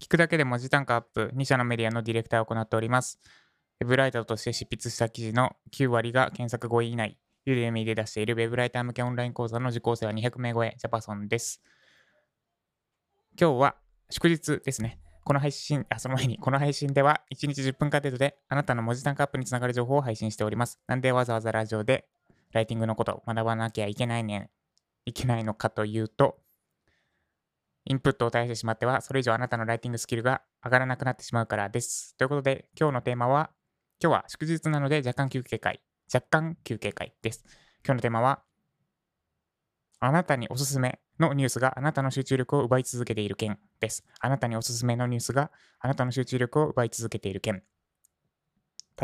聞くだけで文字単価アップ、2社のメディアのディレクターを行っております。ウェブライターとして執筆した記事の9割が検索5位以内。ユーデミで出しているウェブライター向けオンライン講座の受講生は200名超え、ジャパソンです。今日は祝日ですね。この配信、あ、その前に、この配信では1日10分間程度であなたの文字単価アップにつながる情報を配信しております。なんでわざわざラジオでライティングのことを学ばなきゃいけないね、いけないのかというと、インプットを絶やしてしまっては、それ以上あなたのライティングスキルが上がらなくなってしまうからです。ということで、今日のテーマは、今日は祝日なので若干休憩会、若干休憩会です。今日のテーマは、あなたにおすすめのニュースがあなたの集中力を奪い続けている件です。あなたにおすすめのニュースがあなたの集中力を奪い続けている件。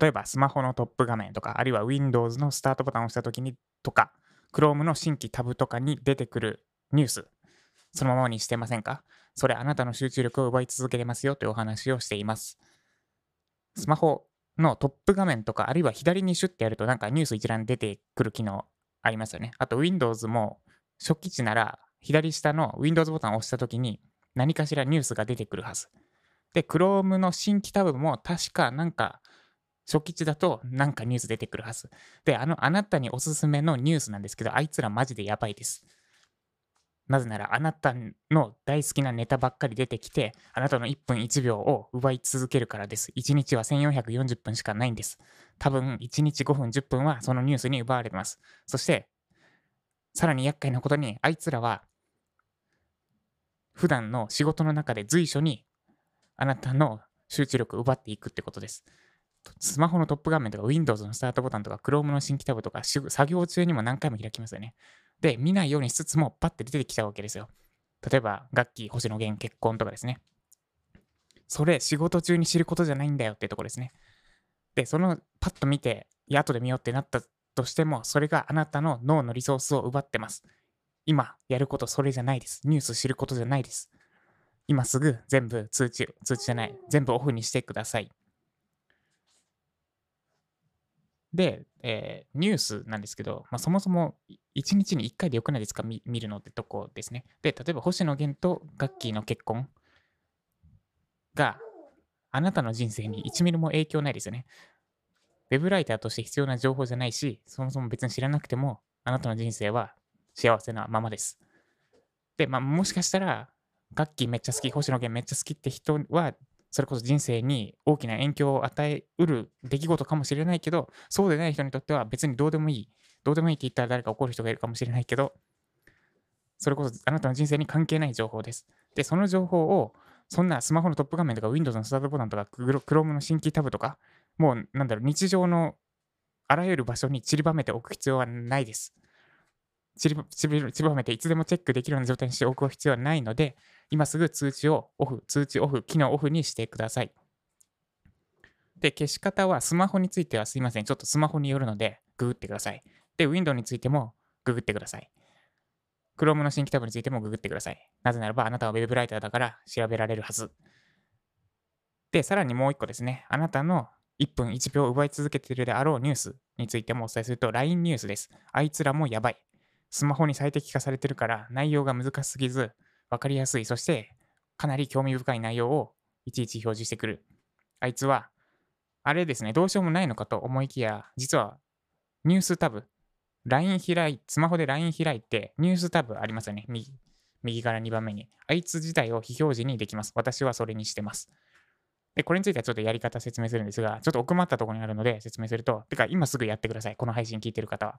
例えば、スマホのトップ画面とか、あるいは Windows のスタートボタンを押したときにとか、Chrome の新規タブとかに出てくるニュース、そのままにしてませんか？それあなたの集中力を奪い続けてますよというお話をしています。スマホのトップ画面とか、あるいは左にシュッてやるとなんかニュース一覧出てくる機能ありますよね。あと Windows も初期値なら左下の Windows ボタンを押したときに何かしらニュースが出てくるはず。で、Chrome の新規タブも確かなんか初期値だとなんかニュース出てくるはず。で、あの、あなたにおすすめのニュースなんですけど、あいつらマジでやばいです。なぜなら、あなたの大好きなネタばっかり出てきて、あなたの1分1秒を奪い続けるからです。1日は1440分しかないんです。多分、1日5分10分はそのニュースに奪われます。そして、さらに厄介なことに、あいつらは、普段の仕事の中で随所にあなたの集中力を奪っていくってことです。スマホのトップ画面とか Windows のスタートボタンとか Chrome の新規タブとか作業中にも何回も開きますよね。で、見ないようにしつつもパッて出てきちゃうわけですよ。例えば、楽器、星野源、結婚とかですね。それ、仕事中に知ることじゃないんだよってとこですね。で、そのパッと見て、いや、後で見ようってなったとしても、それがあなたの脳のリソースを奪ってます。今やることそれじゃないです。ニュース知ることじゃないです。今すぐ全部通知、通知じゃない、全部オフにしてください。で、えーニュースなんですけど、まあ、そもそも1日に1回でよくないですか？見るのってとこですね。で、例えば星野源とガッキーの結婚があなたの人生に1ミリも影響ないですよね。ウェブライターとして必要な情報じゃないし、そもそも別に知らなくてもあなたの人生は幸せなままです。で、まあ、もしかしたら、ガッキーめっちゃ好き、星野源めっちゃ好きって人は、それこそ人生に大きな影響を与えうる出来事かもしれないけど、そうでない人にとっては別にどうでもいい。どうでもいいって言ったら誰か怒る人がいるかもしれないけど、それこそあなたの人生に関係ない情報です。で、その情報を、そんなスマホのトップ画面とか Windows のスタートボタンとか Chrome の新規タブとか、もうなんだろう、日常のあらゆる場所に散りばめておく必要はないです。散りばめていつでもチェックできるような状態にしておく必要はないので、今すぐ通知をオフ、通知オフ、機能オフにしてください。で、消し方はスマホについてはすいません。ちょっとスマホによるので、ググってください。で、Windows についてもググってください。Chrome の新規タブについてもググってください。なぜならば、あなたは Web ライターだから調べられるはず。で、さらにもう一個ですね。あなたの1分1秒奪い続けているであろうニュースについてもお伝えすると、LINE ニュースです。あいつらもやばい。スマホに最適化されてるから、内容が難しすぎず、わかりやすい。そして、かなり興味深い内容をいちいち表示してくる。あいつは、あれですね、どうしようもないのかと思いきや、実は、ニュースタブ、LINE 開い、スマホで LINE 開いて、ニュースタブありますよね。右右から2番目に。あいつ自体を非表示にできます。私はそれにしてます。で、これについてはちょっとやり方説明するんですが、ちょっと奥まったところにあるので説明すると、てか今すぐやってください。この配信聞いてる方は。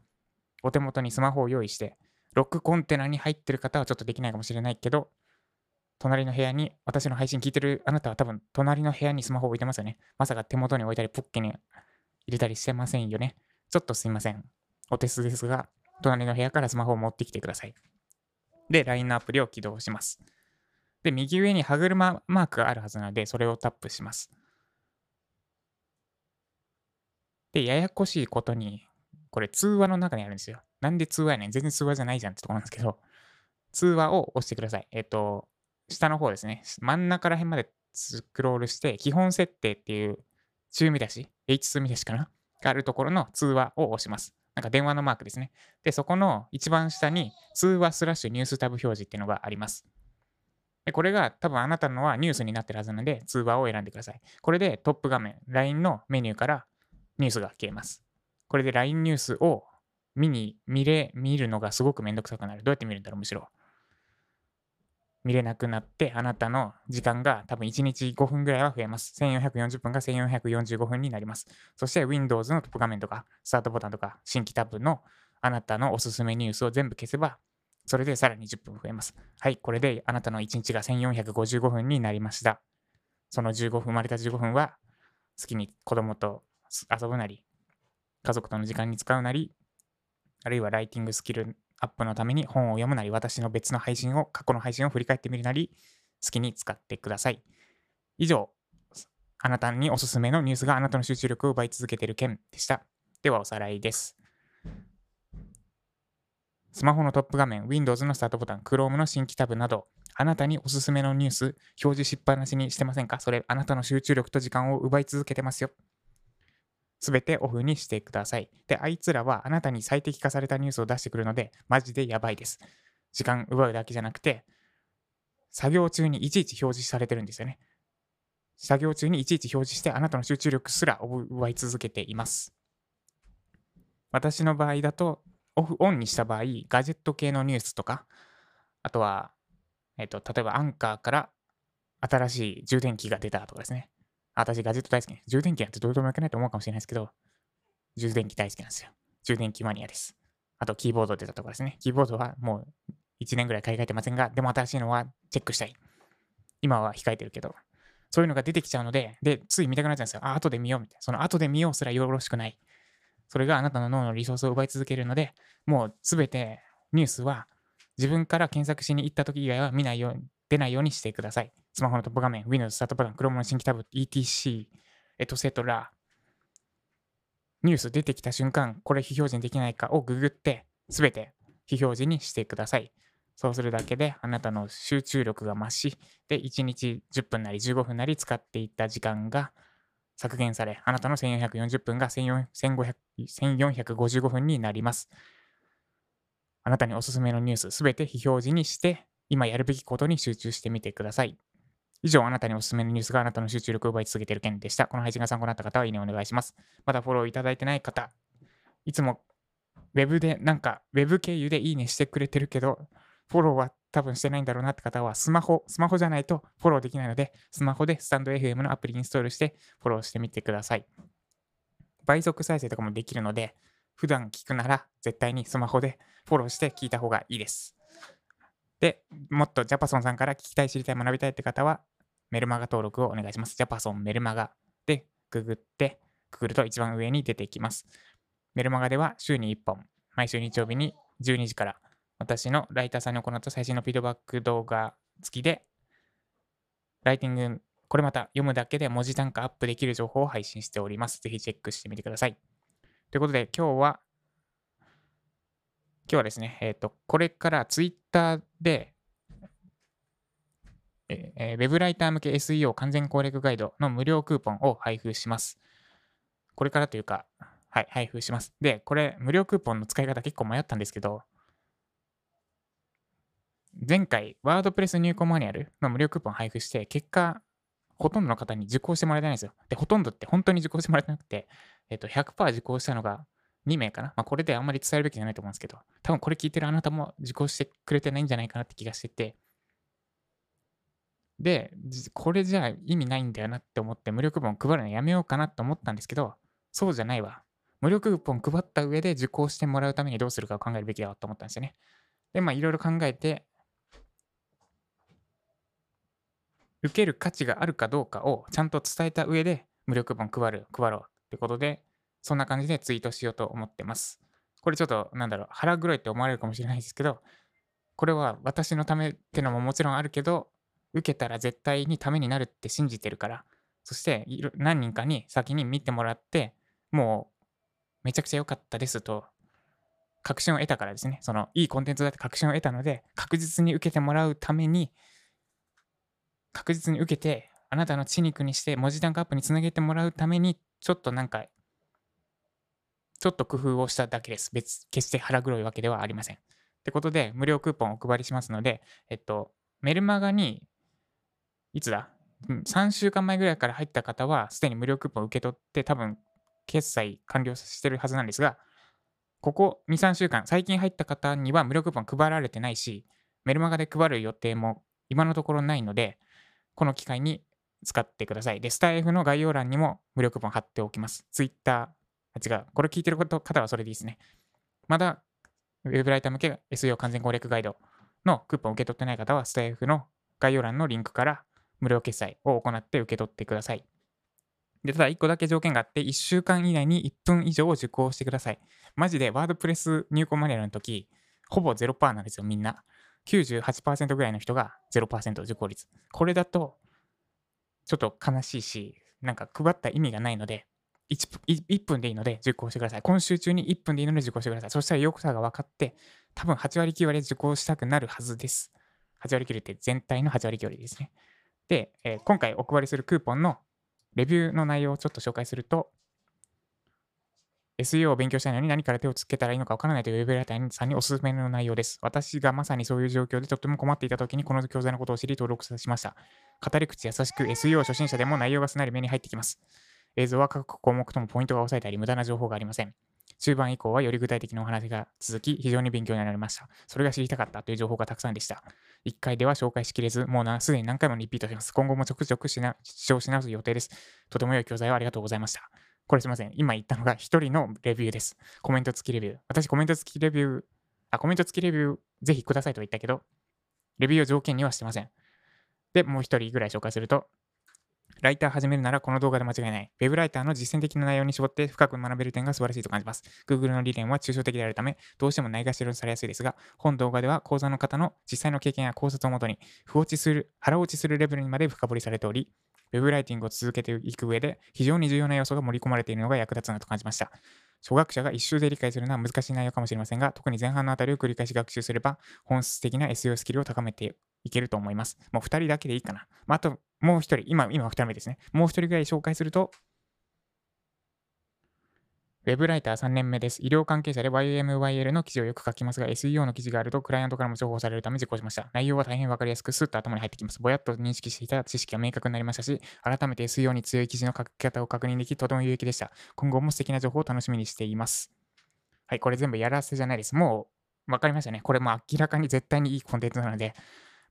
お手元にスマホを用意して、ロックコンテナに入ってる方はちょっとできないかもしれないけど、隣の部屋に、私の配信聞いてるあなたは多分隣の部屋にスマホ置いてますよね。まさか手元に置いたり、ポッケに入れたりしてませんよね。ちょっとすいません。お手数ですが、隣の部屋からスマホを持ってきてください。で、LINE のアプリを起動します。で、右上に歯車マークがあるはずなので、それをタップします。で、ややこしいことに、これ通話の中にあるんですよ。なんで通話やねん全然通話じゃないじゃんってとこなんですけど、通話を押してください。えっと、下の方ですね。真ん中ら辺までスクロールして、基本設定っていう中見出し、H2 見出しかな？があるところの通話を押します。なんか電話のマークですね。で、そこの一番下に通話スラッシュニュースタブ表示っていうのがあります。でこれが多分あなたのはニュースになってるはずなので、通話を選んでください。これでトップ画面、LINE のメニューからニュースが消えます。これで LINE ニュースを見に、見れ、見るのがすごくめんどくさくなる。どうやって見るんだろう、むしろ。見れなくなって、あなたの時間が多分1日5分ぐらいは増えます。1440分が1445分になります。そして Windows のトップ画面とか、スタートボタンとか、新規タブのあなたのおすすめニュースを全部消せば、それでさらに10分増えます。はい、これであなたの1日が1455分になりました。その15分、生まれた15分は、好きに子供と遊ぶなり、家族との時間に使うなり、あるいはライティングスキルアップのために本を読むなり、私の別の配信を、過去の配信を振り返ってみるなり、好きに使ってください。以上、あなたにおすすめのニュースがあなたの集中力を奪い続けている件でした。ではおさらいです。スマホのトップ画面、Windows のスタートボタン、Chrome の新規タブなど、あなたにおすすめのニュース、表示しっぱなしにしてませんか？それ、あなたの集中力と時間を奪い続けてますよ。すべてオフにしてください。で、あいつらはあなたに最適化されたニュースを出してくるので、マジでやばいです。時間奪うだけじゃなくて、作業中にいちいち表示されてるんですよね。作業中にいちいち表示してあなたの集中力すら奪い続けています。私の場合だと、オフ、オンにした場合、ガジェット系のニュースとか、あとは、えっと、例えばアンカーから新しい充電器が出たとかですね。私、ガジェット大好き、充電器なんてどうでもよくないと思うかもしれないですけど、充電器大好きなんですよ。充電器マニアです。あと、キーボード出たとかですね。キーボードはもう1年ぐらい買い替えてませんが、でも新しいのはチェックしたい。今は控えてるけど、そういうのが出てきちゃうので、で、つい見たくなっちゃうんですよ。あ、後で見ようみたいな。その後で見ようすらよろしくない。それがあなたの脳のリソースを奪い続けるので、もうすべてニュースは自分から検索しに行った時以外は見ないように、出ないようにしてください。スマホのトップ画面、Windows スタートボタン、Chrome の新規タブ、ETC、エトセトラ、ニュース出てきた瞬間、これ非表示にできないかをググって、すべて非表示にしてください。そうするだけであなたの集中力が増し、で、1日10分なり15分なり使っていった時間が削減され、あなたの1440分が1455分になります。あなたにおすすめのニュースすべて非表示にして、今やるべきことに集中してみてください。以上、あなたにおすすめのニュースがあなたの集中力を奪い続けている件でした。この配信が参考になった方は、いいねお願いします。まだフォローいただいてない方、いつも Web で、なんか Web 経由でいいねしてくれてるけど、フォローは多分してないんだろうなって方は、スマホ、スマホじゃないとフォローできないので、スマホでスタンド FM のアプリインストールしてフォローしてみてください。倍速再生とかもできるので、普段聞くなら絶対にスマホでフォローして聞いた方がいいです。で、もっとジャパソンさんから聞きたい、知りたい、学びたいって方は、メルマガ登録をお願いします。ジャパソンメルマガでググって、ググると一番上に出てきます。メルマガでは週に1本、毎週日曜日に12時から私のライターさんに行った最新のフィードバック動画付きで、ライティング、これまた読むだけで文字単価アップできる情報を配信しております。ぜひチェックしてみてください。ということで、今日は、今日はですね、えっ、ー、と、これからツイッターで、えー、ウェブライター向け SEO 完全攻略ガイドの無料クーポンを配布します。これからというか、はい、配布します。で、これ、無料クーポンの使い方結構迷ったんですけど、前回、ワードプレス入稿マニュアルの無料クーポン配布して、結果、ほとんどの方に受講してもらえてないんですよ。で、ほとんどって本当に受講してもらえてなくて、えっと、100%受講したのが2名かな？まあ、これであんまり伝えるべきじゃないと思うんですけど、多分これ聞いてるあなたも受講してくれてないんじゃないかなって気がしてて、で、これじゃ意味ないんだよなって思って無料クーポン配るのやめようかなと思ったんですけど、そうじゃないわ。無料クーポン配った上で受講してもらうためにどうするかを考えるべきだと思ったんですよね。で、まあいろいろ考えて、受ける価値があるかどうかをちゃんと伝えた上で無料クーポン配る、配ろうってことで、そんな感じでツイートしようと思ってます。これちょっと、なんだろう、腹黒いって思われるかもしれないですけど、これは私のためってのももちろんあるけど、受けたら絶対にためになるって信じてるから、そして何人かに先に見てもらって、もうめちゃくちゃ良かったですと、確信を得たからですね。そのいいコンテンツだって確信を得たので、確実に受けてもらうために、確実に受けて、あなたの血肉にして文字単価アップにつなげてもらうために、ちょっとなんか、ちょっと工夫をしただけです。別、決して腹黒いわけではありません。ってことで、無料クーポンをお配りしますので、えっと、メルマガにいつだ ?3 週間前ぐらいから入った方は、すでに無料クーポンを受け取って、多分、決済完了してるはずなんですが、ここ2、3週間、最近入った方には無料クーポン配られてないし、メルマガで配る予定も今のところないので、この機会に使ってください。で、スタイフの概要欄にも無料クーポン貼っておきます。Twitter、違う、これ聞いてる方はそれでいいですね。まだ、ウェブライター向け SEO 完全攻略ガイドのクーポンを受け取ってない方は、スタイフの概要欄のリンクから無料決済を行って受け取ってください。で、ただ1個だけ条件があって、1週間以内に1分以上を受講してください。マジでワードプレス入稿マニュアルの時、ほぼ0%なんですよ、みんな。98%ぐらいの人が0%受講率。これだと、ちょっと悲しいし、なんか配った意味がないので、1, 分でいいので受講してください。今週中に1分でいいので受講してください。そしたら良さが分かって、多分8割9割受講したくなるはずです。8割9割って全体の8割9割ですね。で、えー、今回お配りするクーポンのレビューの内容をちょっと紹介すると、SEO を勉強したいのに何から手をつけたらいいのかわからないというウェブライターさんにおすすめの内容です。私がまさにそういう状況でとっても困っていた時にこの教材のことを知り登録しました。語り口優しく SEO 初心者でも内容がすなり目に入ってきます。映像は各項目ともポイントが押さえてあり無駄な情報がありません。中盤以降はより具体的なお話が続き、非常に勉強になりました。それが知りたかったという情報がたくさんでした。1回では紹介しきれず、もうすでに何回もリピートします。今後もちょくちょく視聴し直す予定です。とても良い教材をありがとうございました。これすみません。今言ったのが1人のレビューです。コメント付きレビュー。私コメント付きレビュー、あ、コメント付きレビューぜひくださいと言ったけど、レビューを条件にはしてません。で、もう1人ぐらい紹介すると、ライター始めるならこの動画で間違いない。ウェブライターの実践的な内容に絞って深く学べる点が素晴らしいと感じます。Google の理念は抽象的であるため、どうしてもないがしろにされやすいですが、本動画では講座の方の実際の経験や考察をもとに、不落ちする、腹落ちするレベルにまで深掘りされており、ウェブライティングを続けていく上で非常に重要な要素が盛り込まれているのが役立つなと感じました。初学者が一周で理解するのは難しい内容かもしれませんが、特に前半のあたりを繰り返し学習すれば、本質的な SEO スキルを高めていけると思います。もう2人だけでいいかな。まあ、あと、もう1人、今、今2人目ですね。もう1人ぐらい紹介すると、ウェブライター3年目です。医療関係者で YMYL の記事をよく書きますが、SEO の記事があるとクライアントからも情報されるため受講しました。内容は大変わかりやすく、スッと頭に入ってきます。ぼやっと認識していた知識が明確になりましたし、改めて SEO に強い記事の書き方を確認でき、とても有益でした。今後も素敵な情報を楽しみにしています。はい、これ全部やらせじゃないです。もう分かりましたね。これも明らかに絶対にいいコンテンツなので、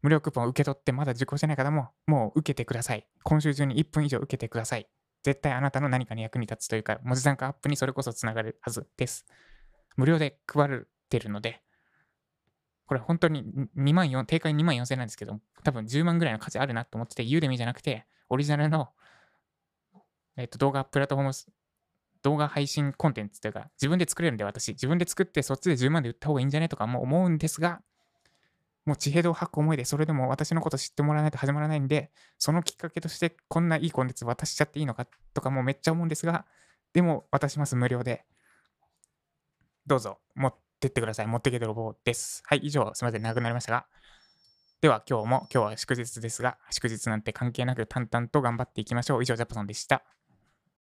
無料クーポンを受け取ってまだ受講してない方も、もう受けてください。今週中に1分以上受けてください。絶対あなたの何かに役に立つというか、文字単価アップにそれこそつながるはずです。無料で配ってるので、これ本当に2万4、定価2万4000なんですけど、多分10万ぐらいの価値あるなと思ってて、ユーデミじゃなくて、オリジナルの、えっと、動画プラットフォーム、動画配信コンテンツというか、自分で作れるんで私、自分で作ってそっちで10万で売った方がいいんじゃねとかも思うんですが、もう地平道を吐く思いで、それでも私のこと知ってもらわないと始まらないんで、そのきっかけとしてこんないいコンテンツ渡しちゃっていいのかとかもめっちゃ思うんですが、でも渡します、無料で。どうぞ、持ってってください。持ってけ泥棒です。はい、以上、すみません、長くなりましたが。では今日も、今日は祝日ですが、祝日なんて関係なく淡々と頑張っていきましょう。以上、ジャパソンでした。